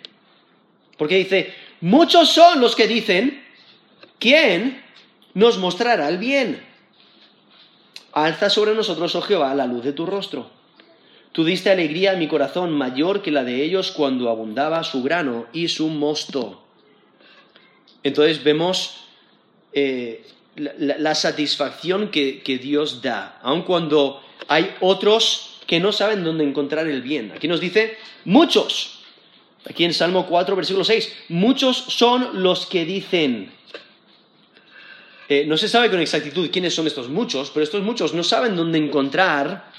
Porque dice, muchos son los que dicen, ¿quién nos mostrará el bien? Alza sobre nosotros, oh Jehová, la luz de tu rostro. Tú diste alegría a mi corazón mayor que la de ellos cuando abundaba su grano y su mosto. Entonces vemos eh, la, satisfacción que, que Dios da, aun cuando hay otros que no saben dónde encontrar el bien. Aquí nos dice muchos. Aquí en Salmo 4, versículo 6, muchos son los que dicen, eh, no se sabe con exactitud quiénes son estos muchos, pero estos muchos no saben dónde encontrar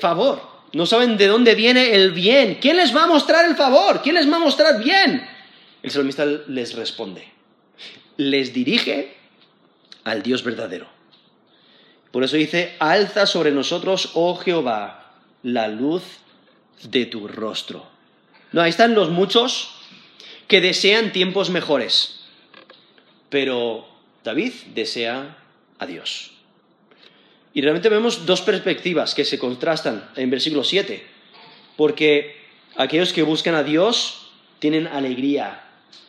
favor, no saben de dónde viene el bien. ¿Quién les va a mostrar el favor? ¿Quién les va a mostrar bien? El salmista les responde, les dirige al Dios verdadero. Por eso dice, alza sobre nosotros, oh Jehová, la luz de tu rostro. No, ahí están los muchos que desean tiempos mejores. Pero David desea a Dios. Y realmente vemos dos perspectivas que se contrastan en versículo 7, porque aquellos que buscan a Dios tienen alegría.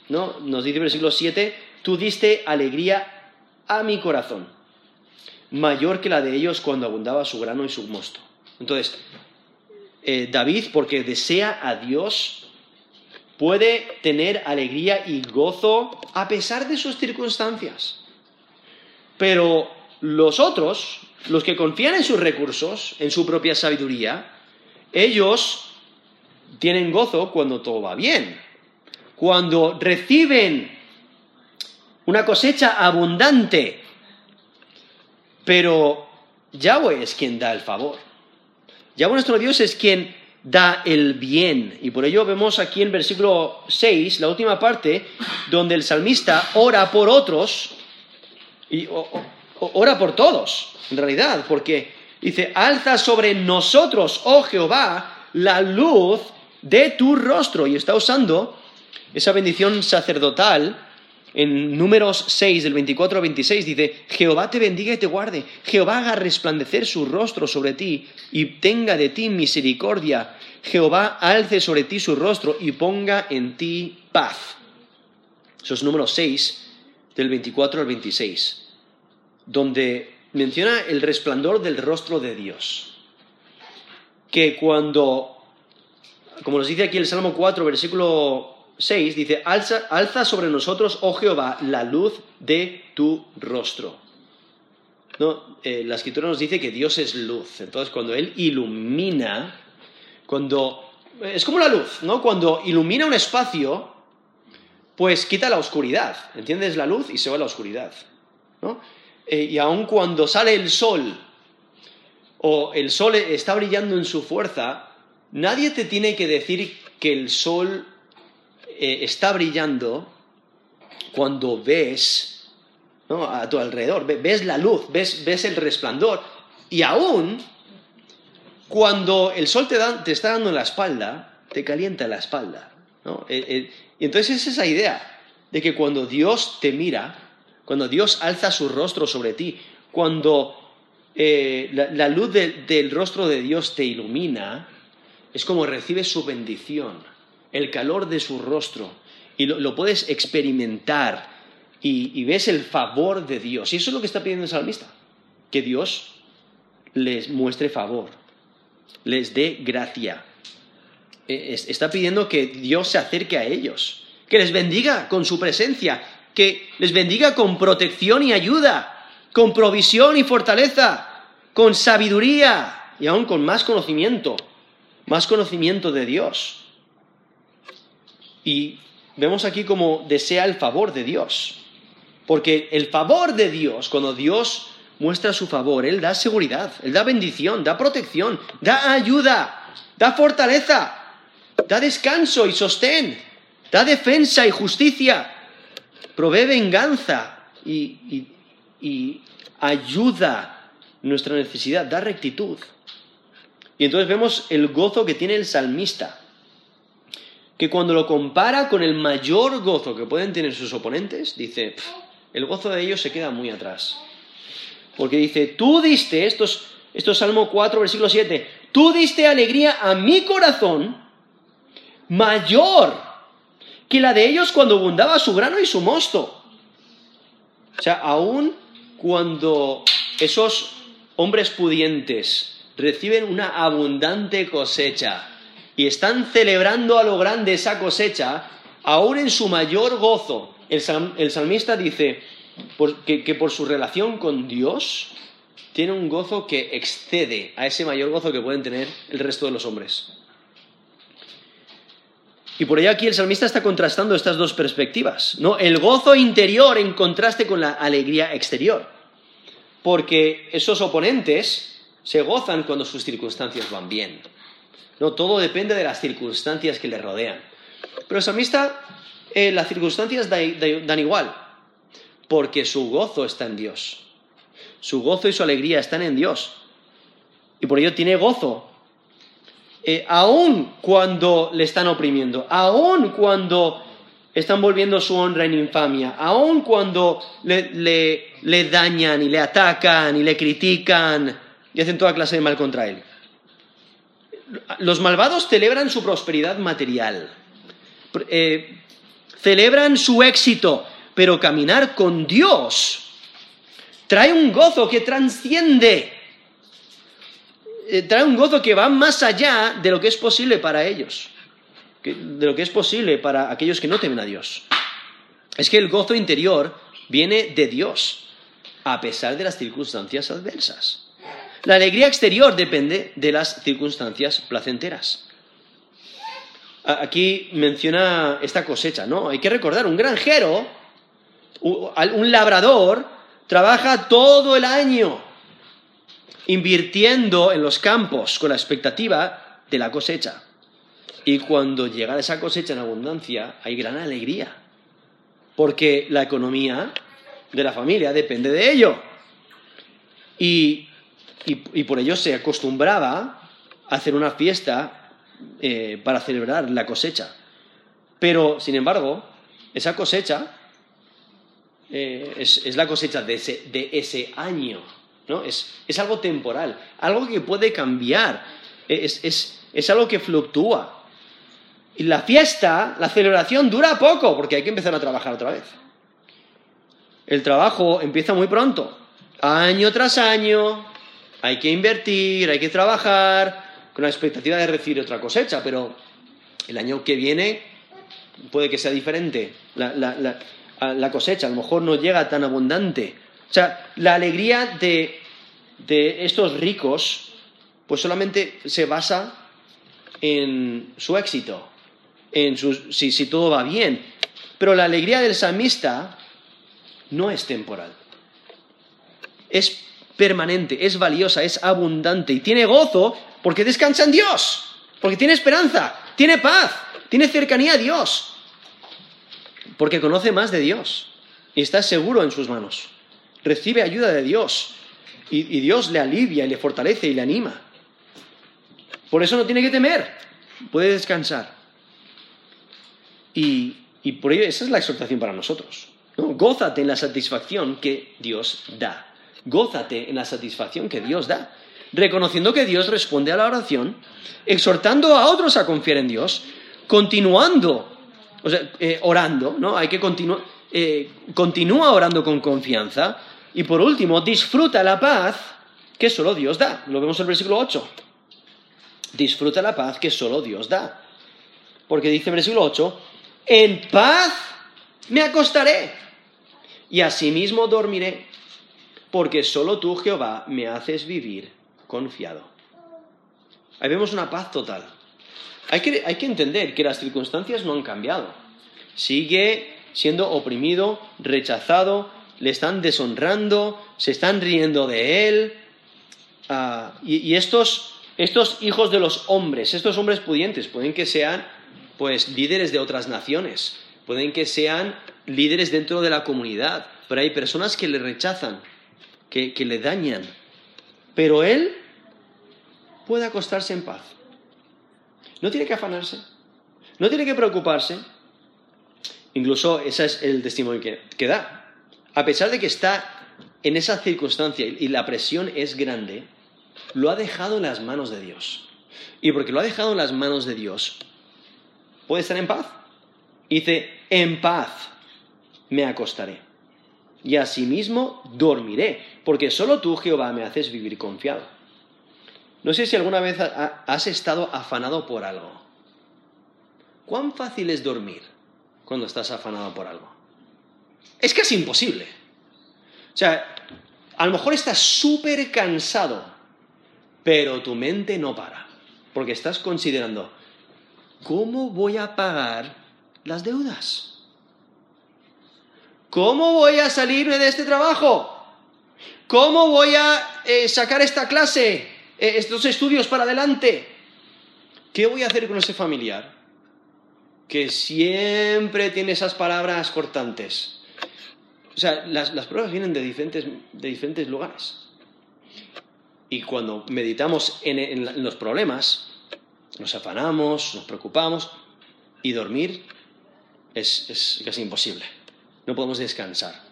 ¿no? Nos dice el versículo 7, tú diste alegría a mi corazón, mayor que la de ellos cuando abundaba su grano y su mosto. Entonces, eh, David, porque desea a Dios, puede tener alegría y gozo a pesar de sus circunstancias. Pero los otros, los que confían en sus recursos, en su propia sabiduría, ellos tienen gozo cuando todo va bien, cuando reciben una cosecha abundante, pero Yahweh es quien da el favor. Yahweh nuestro Dios es quien da el bien. Y por ello vemos aquí en versículo 6, la última parte, donde el salmista ora por otros, y ora por todos, en realidad, porque dice, alza sobre nosotros, oh Jehová, la luz de tu rostro. Y está usando esa bendición sacerdotal en números 6, del 24 al 26, dice, Jehová te bendiga y te guarde, Jehová haga resplandecer su rostro sobre ti y tenga de ti misericordia, Jehová alce sobre ti su rostro y ponga en ti paz. Eso es número 6, del 24 al 26, donde menciona el resplandor del rostro de Dios. Que cuando, como nos dice aquí el Salmo 4, versículo 6 dice, alza, sobre nosotros, oh Jehová, la luz de tu rostro. ¿No? Eh, la escritura nos dice que Dios es luz. Entonces, cuando Él ilumina, cuando... Es como la luz, ¿no? Cuando ilumina un espacio, pues quita la oscuridad. ¿Entiendes? La luz y se va la oscuridad. ¿no? Eh, y aun cuando sale el sol, o el sol está brillando en su fuerza, nadie te tiene que decir que el sol eh, está brillando cuando ves a tu alrededor, ves la luz, ves, el resplandor. Y aún cuando el sol te, te, está dando la espalda, te calienta la espalda. Eh, y entonces es esa idea de que cuando Dios te mira, cuando Dios alza su rostro sobre ti, cuando la, luz del rostro de Dios te ilumina, es como recibes su bendición el calor de su rostro y lo, puedes experimentar y, ves el favor de Dios. Y eso es lo que está pidiendo el salmista, que Dios les muestre favor, les dé gracia. E, está pidiendo que Dios se acerque a ellos, que les bendiga con su presencia, que les bendiga con protección y ayuda, con provisión y fortaleza, con sabiduría y aún con más conocimiento, más conocimiento de Dios. Y vemos aquí como desea el favor de Dios. Porque el favor de Dios, cuando Dios muestra su favor, Él da seguridad, Él da bendición, da protección, da ayuda, da fortaleza, da descanso y sostén, da defensa y justicia, provee venganza y, ayuda nuestra necesidad, da rectitud. Y entonces vemos el gozo que tiene el salmista que cuando lo compara con el mayor gozo que pueden tener sus oponentes, dice, el gozo de ellos se queda muy atrás. Porque dice, tú diste, esto es, Salmo 4, versículo 7, tú diste alegría a mi corazón mayor que la de ellos cuando abundaba su grano y su mosto. O sea, aún cuando esos hombres pudientes reciben una abundante cosecha, y están celebrando a lo grande esa cosecha, aún en su mayor gozo. El, salmista dice que, por su relación con Dios tiene un gozo que excede a ese mayor gozo que pueden tener el resto de los hombres. Y por ello aquí el salmista está contrastando estas dos perspectivas, ¿no? El gozo interior en contraste con la alegría exterior. Porque esos oponentes se gozan cuando sus circunstancias van bien. No, todo depende de las circunstancias que le rodean. Pero el salmista, eh, las circunstancias dan igual, porque su gozo está en Dios. Su gozo y su alegría están en Dios. Y por ello tiene gozo. Eh, aún cuando le están oprimiendo, aún cuando están volviendo su honra en infamia, aun cuando le, dañan y le atacan y le critican y hacen toda clase de mal contra él. Los malvados celebran su prosperidad material, eh, celebran su éxito, pero caminar con Dios trae un gozo que transciende, eh, trae un gozo que va más allá de lo que es posible para ellos, de lo que es posible para aquellos que no temen a Dios. Es que el gozo interior viene de Dios, a pesar de las circunstancias adversas. La alegría exterior depende de las circunstancias placenteras. Aquí menciona esta cosecha, ¿no? Hay que recordar, un granjero, un labrador, trabaja todo el año invirtiendo en los campos con la expectativa de la cosecha. Y cuando llega esa cosecha en abundancia, hay gran alegría, porque la economía de la familia depende de ello. Y y, por ello se acostumbraba a hacer una fiesta eh, para celebrar la cosecha. Pero, sin embargo, esa cosecha eh, es, la cosecha de ese, año, ¿no? Es, algo temporal, algo que puede cambiar, es, es algo que fluctúa. Y la fiesta, la celebración dura poco, porque hay que empezar a trabajar otra vez. El trabajo empieza muy pronto, año tras año, hay que invertir, hay que trabajar con la expectativa de recibir otra cosecha, pero el año que viene puede que sea diferente la, cosecha, a lo mejor no llega tan abundante. O sea, la alegría de, estos ricos, pues solamente se basa en su éxito, en si, si todo va bien. Pero la alegría del salmista no es temporal. Es permanente, es valiosa, es abundante y tiene gozo porque descansa en Dios, porque tiene esperanza, tiene paz, tiene cercanía a Dios, porque conoce más de Dios y está seguro en sus manos. Recibe ayuda de Dios y, Dios le alivia y le fortalece y le anima. Por eso no tiene que temer, puede descansar. Y, por ello esa es la exhortación para nosotros. Gózate en la satisfacción que Dios da gózate en la satisfacción que Dios da, reconociendo que Dios responde a la oración, exhortando a otros a confiar en Dios, continuando, o sea, eh, orando, ¿no? Hay que continuar, eh, continúa orando con confianza, y por último, disfruta la paz que solo Dios da. Lo vemos en el versículo 8. Disfruta la paz que solo Dios da. Porque dice el versículo 8, en paz me acostaré y asimismo dormiré porque solo tú, Jehová, me haces vivir confiado. Ahí vemos una paz total. Hay que, hay que entender que las circunstancias no han cambiado. Sigue siendo oprimido, rechazado, le están deshonrando, se están riendo de él. Ah, y, estos, estos, hijos de los hombres, estos hombres pudientes, pueden que sean pues líderes de otras naciones, pueden que sean líderes dentro de la comunidad, pero hay personas que le rechazan, que, le dañan. Pero él puede acostarse en paz. No tiene que afanarse, no tiene que preocuparse. Incluso ese es el testimonio que, da. A pesar de que está en esa circunstancia y la presión es grande, lo ha dejado en las manos de Dios. Y porque lo ha dejado en las manos de Dios, puede estar en paz. Dice, en paz me acostaré y asimismo dormiré, porque solo tú, Jehová, me haces vivir confiado. No sé si alguna vez has estado afanado por algo. ¿Cuán fácil es dormir cuando estás afanado por algo? Es casi imposible. O sea, a lo mejor estás súper cansado, pero tu mente no para, porque estás considerando, ¿cómo voy a pagar las deudas? ¿Cómo voy a salirme de este trabajo? ¿Cómo voy a eh, sacar esta clase, eh, estos estudios para adelante? ¿Qué voy a hacer con ese familiar? Que siempre tiene esas palabras cortantes. O sea, las, pruebas vienen de diferentes, de diferentes lugares. Y cuando meditamos en los problemas, nos afanamos, nos preocupamos, y dormir es, es casi imposible. No podemos descansar.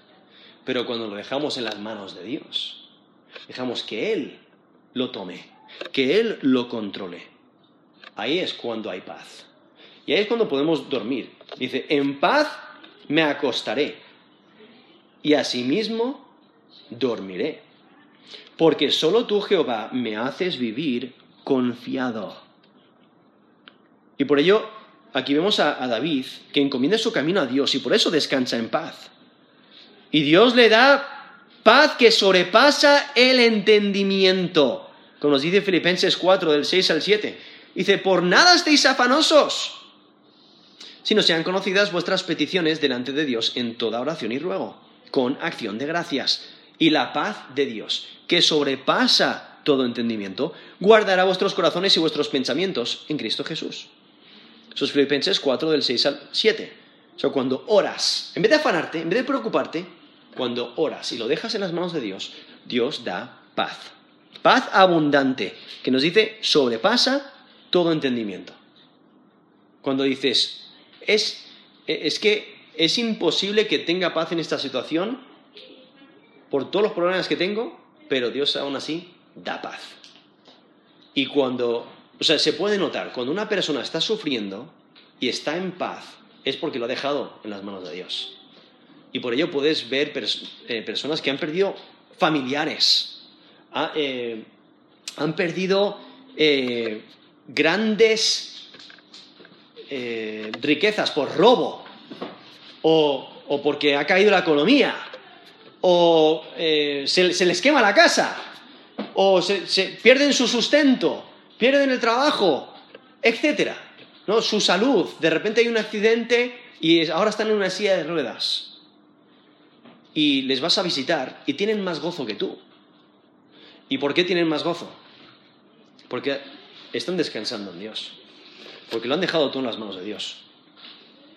Pero cuando lo dejamos en las manos de Dios, dejamos que Él lo tome, que Él lo controle, ahí es cuando hay paz. Y ahí es cuando podemos dormir. Dice, en paz me acostaré y asimismo dormiré. Porque solo tú, Jehová, me haces vivir confiado. Y por ello, aquí vemos a, a, David que encomienda su camino a Dios y por eso descansa en paz. Y Dios le da paz que sobrepasa el entendimiento. Como nos dice Filipenses 4, del 6 al 7. Dice, por nada estéis afanosos, sino sean conocidas vuestras peticiones delante de Dios en toda oración y ruego, con acción de gracias. Y la paz de Dios, que sobrepasa todo entendimiento, guardará vuestros corazones y vuestros pensamientos en Cristo Jesús. Eso es Filipenses 4 del 6 al 7. O sea, cuando oras, en vez de afanarte, en vez de preocuparte, cuando oras y lo dejas en las manos de Dios, Dios da paz. Paz abundante, que nos dice sobrepasa todo entendimiento. Cuando dices, es, es que es imposible que tenga paz en esta situación por todos los problemas que tengo, pero Dios aún así da paz. Y cuando, o sea, se puede notar, cuando una persona está sufriendo y está en paz, es porque lo ha dejado en las manos de Dios. Y por ello puedes ver eh, personas que han perdido familiares, eh, han perdido eh, grandes riquezas por robo, o, o, porque ha caído la economía, o se, se, les quema la casa, o se pierden su sustento, pierden el trabajo, etcétera. ¿no? Su salud, de repente hay un accidente y ahora están en una silla de ruedas. Y les vas a visitar y tienen más gozo que tú. ¿Y por qué tienen más gozo? Porque están descansando en Dios. Porque lo han dejado todo en las manos de Dios.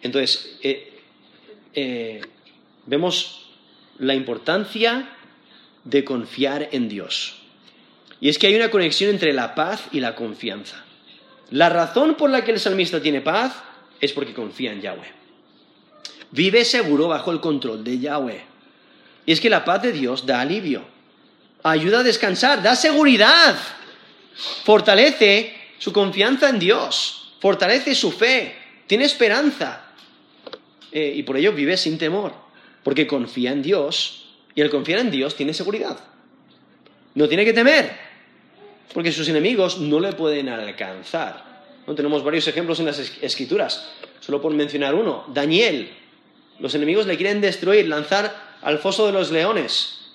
Entonces, eh, eh, vemos la importancia de confiar en Dios. Y es que hay una conexión entre la paz y la confianza. La razón por la que el salmista tiene paz es porque confía en Yahweh. Vive seguro bajo el control de Yahweh. Y es que la paz de Dios da alivio, ayuda a descansar, da seguridad, fortalece su confianza en Dios, fortalece su fe, tiene esperanza. Eh, y por ello vive sin temor, porque confía en Dios y al confiar en Dios tiene seguridad. No tiene que temer, porque sus enemigos no le pueden alcanzar. ¿No? Tenemos varios ejemplos en las escrituras, solo por mencionar uno. Daniel, los enemigos le quieren destruir, lanzar al foso de los leones,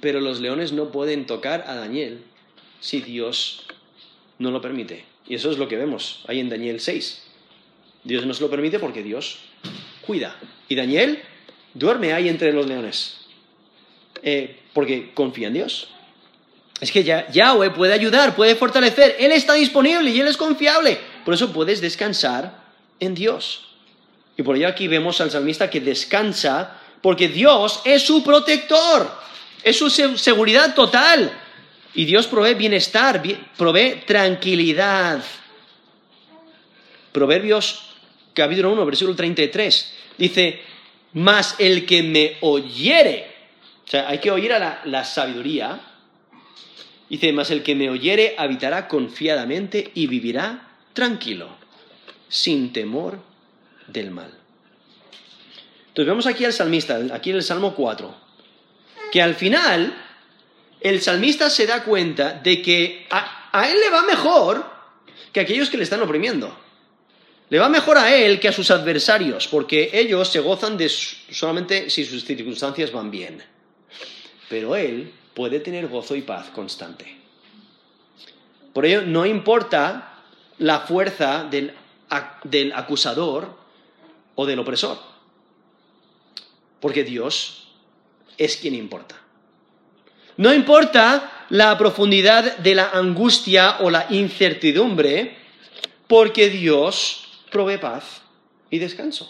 pero los leones no pueden tocar a Daniel si Dios no lo permite. Y eso es lo que vemos ahí en Daniel 6. Dios no se lo permite porque Dios cuida. Y Daniel duerme ahí entre los leones. Eh, porque confía en Dios. Es que Yahweh puede ayudar, puede fortalecer. Él está disponible y Él es confiable. Por eso puedes descansar en Dios. Y por ello aquí vemos al salmista que descansa porque Dios es su protector, es su seguridad total. Y Dios provee bienestar, provee tranquilidad. Proverbios capítulo 1, versículo 33, dice, mas el que me oyere, o sea, hay que oír a la, la sabiduría, Dice, mas el que me oyere habitará confiadamente y vivirá tranquilo, sin temor del mal. Entonces vemos aquí al salmista, aquí en el Salmo 4, que al final el salmista se da cuenta de que a, él le va mejor que a aquellos que le están oprimiendo. Le va mejor a él que a sus adversarios, porque ellos se gozan solamente si sus circunstancias van bien. Pero él puede tener gozo y paz constante. Por ello, no importa la fuerza del, del acusador o del opresor, porque Dios es quien importa. No importa la profundidad de la angustia o la incertidumbre, porque Dios provee paz y descanso.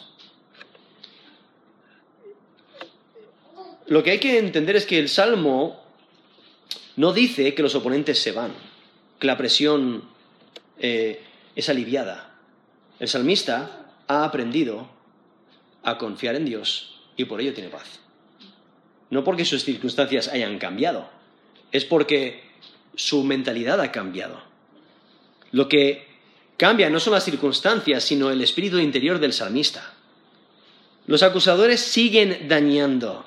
Lo que hay que entender es que el Salmo no dice que los oponentes se van, que la presión eh, es aliviada. El salmista ha aprendido a confiar en Dios y por ello tiene paz. No porque sus circunstancias hayan cambiado, es porque su mentalidad ha cambiado. Lo que cambia no son las circunstancias, sino el espíritu interior del salmista. Los acusadores siguen dañando,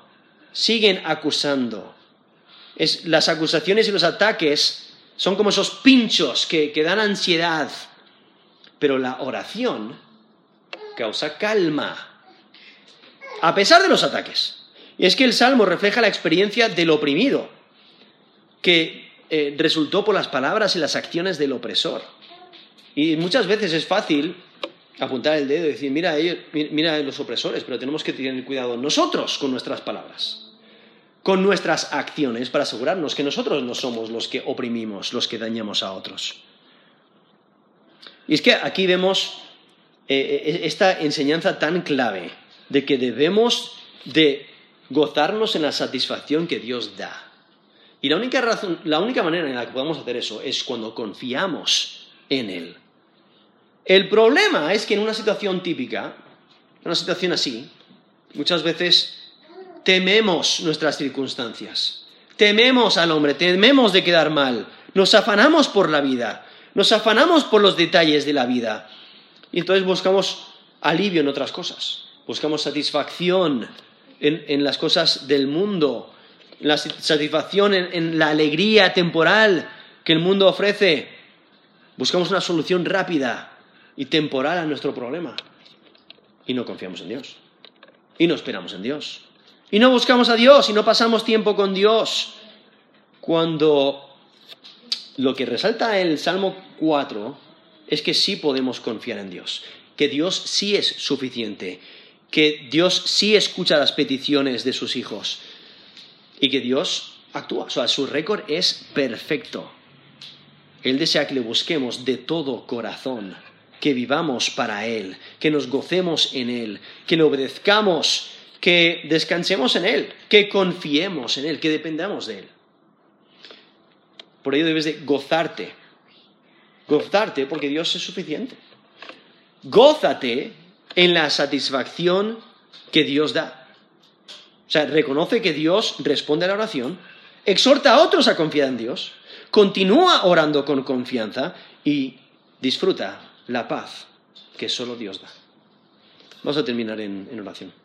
siguen acusando. las acusaciones y los ataques son como esos pinchos que, que dan ansiedad, pero la oración causa calma, a pesar de los ataques. Es que el Salmo refleja la experiencia del oprimido, que eh, resultó por las palabras y las acciones del opresor. Y muchas veces es fácil apuntar el dedo y decir, mira, ellos, mira los opresores, pero tenemos que tener cuidado nosotros con nuestras palabras, con nuestras acciones, para asegurarnos que nosotros no somos los que oprimimos, los que dañamos a otros. Y es que aquí vemos eh, eh, esta enseñanza tan clave de que debemos de gozarnos en la satisfacción que Dios da. Y la única, razón, la única manera en la que podemos hacer eso es cuando confiamos en Él. El problema es que en una situación típica, en una situación así, muchas veces tememos nuestras circunstancias, tememos al hombre, tememos de quedar mal, nos afanamos por la vida, nos afanamos por los detalles de la vida. Y entonces buscamos alivio en otras cosas, buscamos satisfacción en, las cosas del mundo, la satisfacción en, la alegría temporal que el mundo ofrece. Buscamos una solución rápida y temporal a nuestro problema. Y no confiamos en Dios. Y no esperamos en Dios. Y no buscamos a Dios y no pasamos tiempo con Dios. Cuando lo que resalta el Salmo 4 es que sí podemos confiar en Dios, que Dios sí es suficiente, que Dios sí escucha las peticiones de sus hijos y que Dios actúa. O sea, su récord es perfecto. Él desea que le busquemos de todo corazón, que vivamos para Él, que nos gocemos en Él, que le obedezcamos, que descansemos en Él, que confiemos en Él, que dependamos de Él. Por ello debes de gozarte. Gozarte porque Dios es suficiente. Gózate en la satisfacción que Dios da. O sea, reconoce que Dios responde a la oración, exhorta a otros a confiar en Dios, continúa orando con confianza y disfruta la paz que solo Dios da. Vamos a terminar en, en oración.